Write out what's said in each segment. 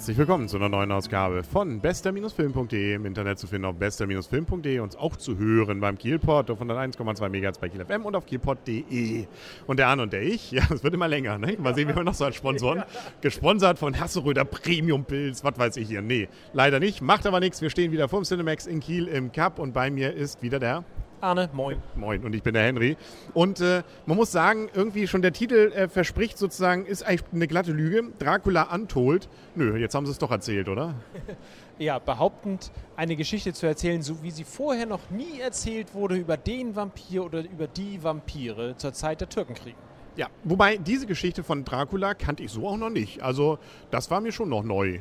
Herzlich willkommen zu einer neuen Ausgabe von bester-film.de im Internet zu finden auf bester-film.de und auch zu hören beim Kielport auf 101,2 MHz bei Kiel FM und auf kielport.de. Und der Arne und der ich, ja, es wird immer länger, ne? Mal sehen, wie wir noch so als Sponsoren. Gesponsert von Hasseröder Premium Pilz, was weiß ich hier. Nee, leider nicht, macht aber nichts. Wir stehen wieder vorm Cinemax in Kiel im Cup und bei mir ist wieder der Arne, moin. Moin, und ich bin der Henry. Und äh, man muss sagen, irgendwie schon der Titel äh, verspricht sozusagen, ist eigentlich eine glatte Lüge. Dracula Untold. Nö, jetzt haben sie es doch erzählt, oder? ja, behauptend eine Geschichte zu erzählen, so wie sie vorher noch nie erzählt wurde über den Vampir oder über die Vampire zur Zeit der Türkenkriege. Ja, wobei diese Geschichte von Dracula kannte ich so auch noch nicht. Also das war mir schon noch neu.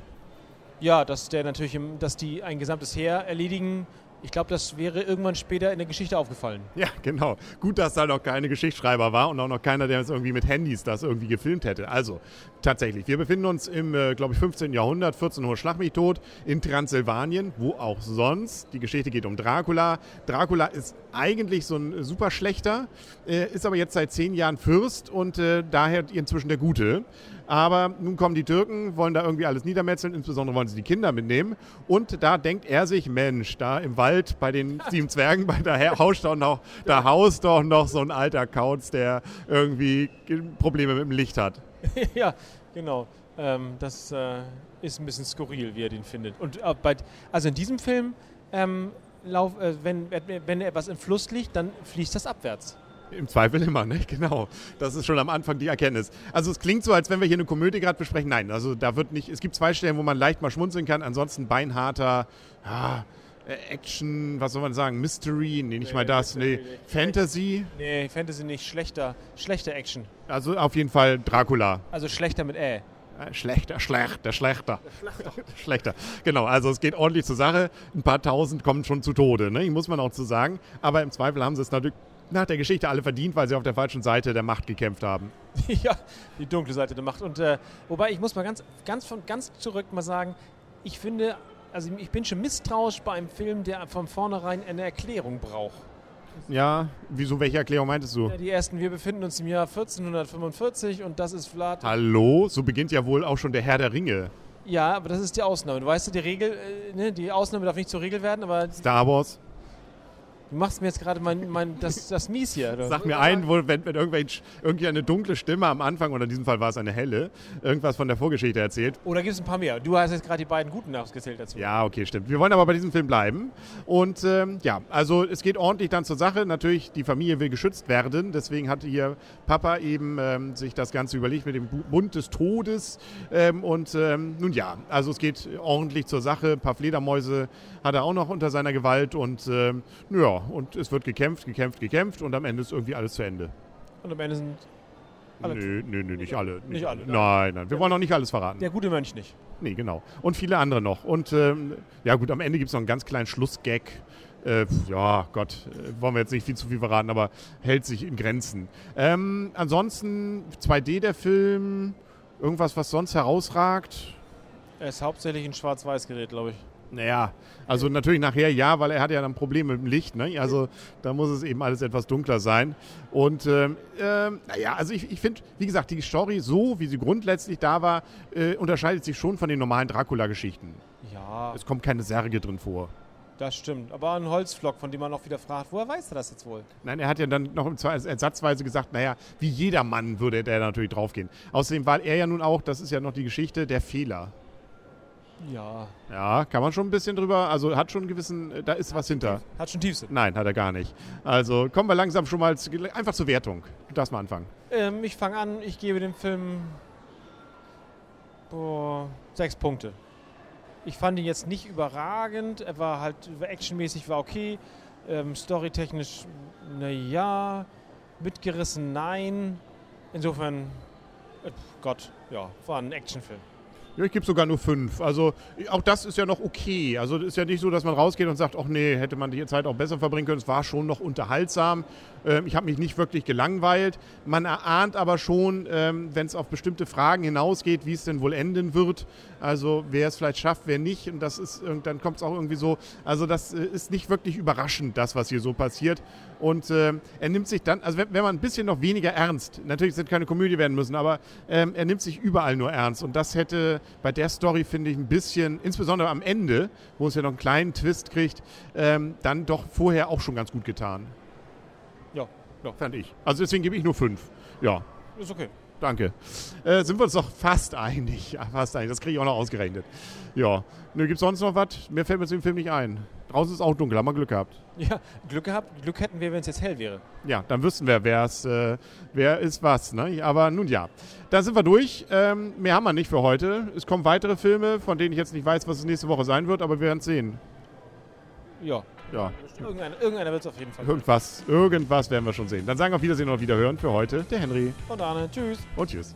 Ja, dass der natürlich, im, dass die ein gesamtes Heer erledigen ich glaube, das wäre irgendwann später in der Geschichte aufgefallen. Ja, genau. Gut, dass da noch keine Geschichtsschreiber war und auch noch keiner, der es irgendwie mit Handys das irgendwie gefilmt hätte. Also, tatsächlich, wir befinden uns im, äh, glaube ich, 15. Jahrhundert, 14 Uhr Schlag mich tot, in Transsilvanien, wo auch sonst. Die Geschichte geht um Dracula. Dracula ist eigentlich so ein super schlechter, äh, ist aber jetzt seit zehn Jahren Fürst und äh, daher inzwischen der Gute. Aber nun kommen die Türken, wollen da irgendwie alles niedermetzeln, insbesondere wollen sie die Kinder mitnehmen. Und da denkt er sich, Mensch, da im Wald bei den sieben Zwergen, bei der haust doch noch, da haust doch noch so ein alter Kauz, der irgendwie Probleme mit dem Licht hat. ja, genau. Ähm, das äh, ist ein bisschen skurril, wie er den findet. Und äh, bei, also in diesem Film, ähm, lauf, äh, wenn, wenn etwas im Fluss liegt, dann fließt das abwärts. Im Zweifel immer, ne? Genau. Das ist schon am Anfang die Erkenntnis. Also es klingt so, als wenn wir hier eine Komödie gerade besprechen. Nein, also da wird nicht. Es gibt zwei Stellen, wo man leicht mal schmunzeln kann. Ansonsten beinharter, ja, äh, Action, was soll man sagen? Mystery, nee, nicht nee, mal das. Nee, nee, Fantasy. Nee, Fantasy nicht. Schlechter, schlechter Action. Also auf jeden Fall Dracula. Also schlechter mit Ä. Äh, schlechter, schlechter, schlechter. schlechter. Genau, also es geht ordentlich zur Sache. Ein paar tausend kommen schon zu Tode, ne? muss man auch zu sagen. Aber im Zweifel haben sie es natürlich nach der Geschichte alle verdient, weil sie auf der falschen Seite der Macht gekämpft haben. ja, die dunkle Seite der Macht. Und äh, wobei ich muss mal ganz, ganz von ganz zurück mal sagen, ich finde, also ich bin schon misstrauisch bei einem Film, der von vornherein eine Erklärung braucht. Ja, wieso, welche Erklärung meintest du? Ja, die ersten, wir befinden uns im Jahr 1445 und das ist Vlad. Hallo, so beginnt ja wohl auch schon der Herr der Ringe. Ja, aber das ist die Ausnahme. Du weißt, die Regel, äh, ne, die Ausnahme darf nicht zur Regel werden, aber. Star Wars. Du machst mir jetzt gerade mein, mein, das, das Mies hier. Oder? Sag mir ein, wo, wenn, wenn irgendwie eine dunkle Stimme am Anfang, oder in diesem Fall war es eine helle, irgendwas von der Vorgeschichte erzählt. Oder gibt es ein paar mehr? Du hast jetzt gerade die beiden guten ausgezählt dazu. Ja, okay, stimmt. Wir wollen aber bei diesem Film bleiben. Und ähm, ja, also es geht ordentlich dann zur Sache. Natürlich, die Familie will geschützt werden. Deswegen hat hier Papa eben ähm, sich das Ganze überlegt mit dem Bund des Todes. Ähm, und ähm, nun ja, also es geht ordentlich zur Sache. Ein paar Fledermäuse hat er auch noch unter seiner Gewalt. Und ähm, ja, und es wird gekämpft, gekämpft, gekämpft und am Ende ist irgendwie alles zu Ende. Und am Ende sind alle Nö, nö, nö, nicht alle. Nicht, alle. Nein, nein, wir wollen noch nicht alles verraten. Der gute Mönch nicht. Nee, genau. Und viele andere noch. Und ähm, ja gut, am Ende gibt es noch einen ganz kleinen Schlussgag. Äh, ja, Gott, äh, wollen wir jetzt nicht viel zu viel verraten, aber hält sich in Grenzen. Ähm, ansonsten 2D der Film, irgendwas, was sonst herausragt. Er ist hauptsächlich ein Schwarz-Weiß-Gerät, glaube ich. Naja, also natürlich nachher ja, weil er hat ja dann Probleme mit dem Licht. Ne? Also da muss es eben alles etwas dunkler sein. Und ähm, äh, naja, also ich, ich finde, wie gesagt, die Story so, wie sie grundsätzlich da war, äh, unterscheidet sich schon von den normalen Dracula-Geschichten. Ja. Es kommt keine Särge drin vor. Das stimmt. Aber ein Holzflock, von dem man auch wieder fragt, woher weiß er das jetzt wohl? Nein, er hat ja dann noch ersatzweise gesagt, naja, wie jeder Mann würde der natürlich draufgehen. Außerdem war er ja nun auch, das ist ja noch die Geschichte, der Fehler. Ja. Ja, kann man schon ein bisschen drüber, also hat schon einen gewissen, da ist was hinter. Hat schon Tiefsinn. Nein, hat er gar nicht. Also kommen wir langsam schon mal zu, einfach zur Wertung. Du darfst mal anfangen. Ähm, ich fange an, ich gebe dem Film boah, sechs Punkte. Ich fand ihn jetzt nicht überragend, er war halt actionmäßig war okay, ähm, storytechnisch, naja, mitgerissen, nein. Insofern, äh, Gott, ja, war ein Actionfilm. Ja, ich gebe sogar nur fünf. Also auch das ist ja noch okay. Also es ist ja nicht so, dass man rausgeht und sagt, ach nee, hätte man die Zeit auch besser verbringen können. Es war schon noch unterhaltsam. Ähm, ich habe mich nicht wirklich gelangweilt. Man erahnt aber schon, ähm, wenn es auf bestimmte Fragen hinausgeht, wie es denn wohl enden wird. Also wer es vielleicht schafft, wer nicht. Und das ist, dann kommt es auch irgendwie so. Also das äh, ist nicht wirklich überraschend, das, was hier so passiert. Und äh, er nimmt sich dann, also wenn, wenn, man ein bisschen noch weniger ernst, natürlich sind keine Komödie werden müssen, aber ähm, er nimmt sich überall nur ernst. Und das hätte bei der Story finde ich ein bisschen, insbesondere am Ende, wo es ja noch einen kleinen Twist kriegt, ähm, dann doch vorher auch schon ganz gut getan. Ja, ja. Fand ich. Also deswegen gebe ich nur fünf. Ja, Ist okay. danke. Äh, sind wir uns doch fast einig. Ja, fast einig. Das kriege ich auch noch ausgerechnet. Ja. Ne, gibt es sonst noch was? Mir fällt mir zu dem Film nicht ein. Draußen ist auch dunkel, haben wir Glück gehabt. Ja, Glück gehabt, Glück hätten wir, wenn es jetzt hell wäre. Ja, dann wüssten wir, wer's, äh, wer ist was. Ne? Aber nun ja, da sind wir durch. Ähm, mehr haben wir nicht für heute. Es kommen weitere Filme, von denen ich jetzt nicht weiß, was es nächste Woche sein wird, aber wir werden es sehen. Ja, Ja, irgendeiner, irgendeiner wird es auf jeden Fall. irgendwas, irgendwas werden wir schon sehen. Dann sagen wir auf Wiedersehen und auf Wiederhören für heute der Henry Und Arne, tschüss. und tschüss.